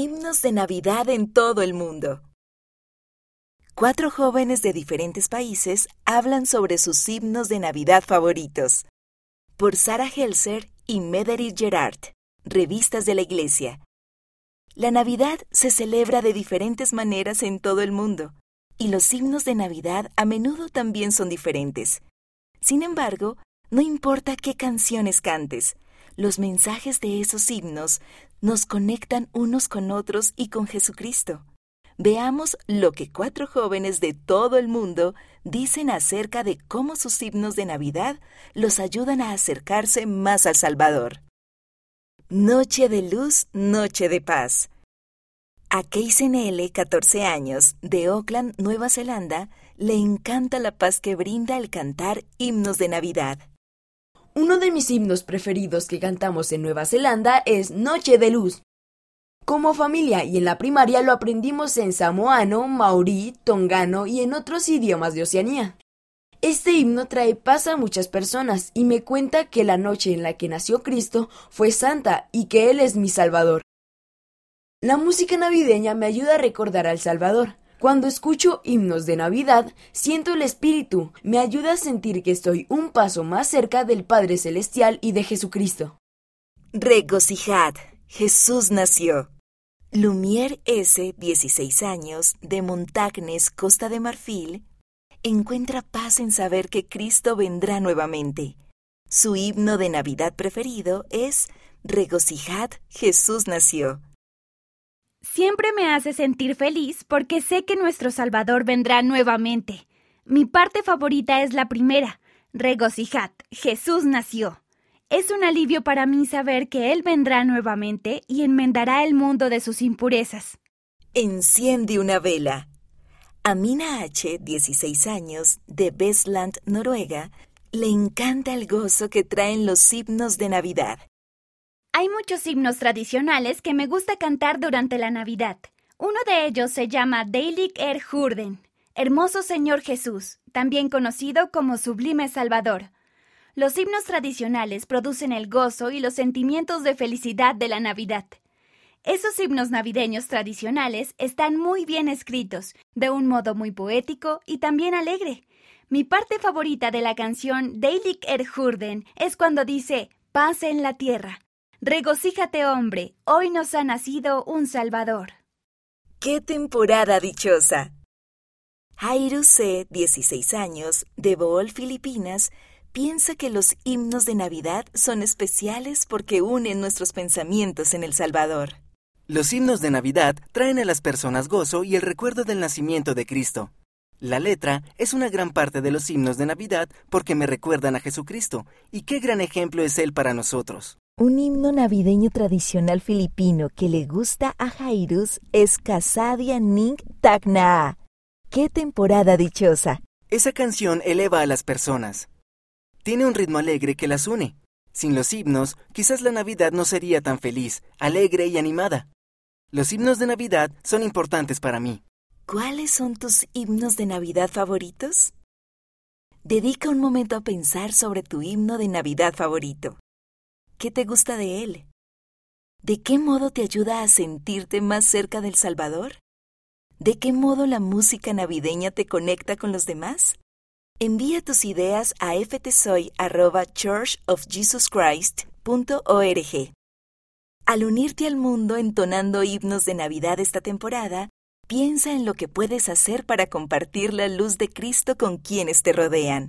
Himnos de Navidad en todo el mundo. Cuatro jóvenes de diferentes países hablan sobre sus himnos de Navidad favoritos. Por Sarah Helser y Mederich Gerard, revistas de la Iglesia. La Navidad se celebra de diferentes maneras en todo el mundo, y los himnos de Navidad a menudo también son diferentes. Sin embargo, no importa qué canciones cantes, los mensajes de esos himnos nos conectan unos con otros y con Jesucristo. Veamos lo que cuatro jóvenes de todo el mundo dicen acerca de cómo sus himnos de Navidad los ayudan a acercarse más al Salvador. Noche de luz, noche de paz. A L., 14 años, de Auckland, Nueva Zelanda, le encanta la paz que brinda el cantar himnos de Navidad. Uno de mis himnos preferidos que cantamos en Nueva Zelanda es Noche de Luz. Como familia y en la primaria lo aprendimos en samoano, maorí, tongano y en otros idiomas de Oceanía. Este himno trae paz a muchas personas y me cuenta que la noche en la que nació Cristo fue santa y que Él es mi Salvador. La música navideña me ayuda a recordar al Salvador, cuando escucho himnos de Navidad, siento el Espíritu, me ayuda a sentir que estoy un paso más cerca del Padre Celestial y de Jesucristo. Regocijad, Jesús nació. Lumière S., 16 años, de Montagnes, Costa de Marfil, encuentra paz en saber que Cristo vendrá nuevamente. Su himno de Navidad preferido es Regocijad, Jesús nació. Siempre me hace sentir feliz porque sé que nuestro Salvador vendrá nuevamente. Mi parte favorita es la primera, regocijad, Jesús nació. Es un alivio para mí saber que Él vendrá nuevamente y enmendará el mundo de sus impurezas. Enciende una vela. Amina H., 16 años, de Vestland, Noruega, le encanta el gozo que traen los himnos de Navidad. Hay muchos himnos tradicionales que me gusta cantar durante la Navidad. Uno de ellos se llama Deilig er Hurden, Hermoso Señor Jesús, también conocido como Sublime Salvador. Los himnos tradicionales producen el gozo y los sentimientos de felicidad de la Navidad. Esos himnos navideños tradicionales están muy bien escritos, de un modo muy poético y también alegre. Mi parte favorita de la canción Deilig er Hurden es cuando dice paz en la tierra. Regocíjate, hombre, hoy nos ha nacido un Salvador. ¡Qué temporada dichosa! Jairu C., 16 años, de Bohol, Filipinas, piensa que los himnos de Navidad son especiales porque unen nuestros pensamientos en el Salvador. Los himnos de Navidad traen a las personas gozo y el recuerdo del nacimiento de Cristo. La letra es una gran parte de los himnos de Navidad porque me recuerdan a Jesucristo, y qué gran ejemplo es Él para nosotros. Un himno navideño tradicional filipino que le gusta a Jairus es Casadia Ning Tagna. ¡Qué temporada dichosa! Esa canción eleva a las personas. Tiene un ritmo alegre que las une. Sin los himnos, quizás la Navidad no sería tan feliz, alegre y animada. Los himnos de Navidad son importantes para mí. ¿Cuáles son tus himnos de Navidad favoritos? Dedica un momento a pensar sobre tu himno de Navidad favorito. ¿Qué te gusta de él? ¿De qué modo te ayuda a sentirte más cerca del Salvador? ¿De qué modo la música navideña te conecta con los demás? Envía tus ideas a ftsoy.churchofjesuschrist.org. Al unirte al mundo entonando himnos de Navidad esta temporada, piensa en lo que puedes hacer para compartir la luz de Cristo con quienes te rodean.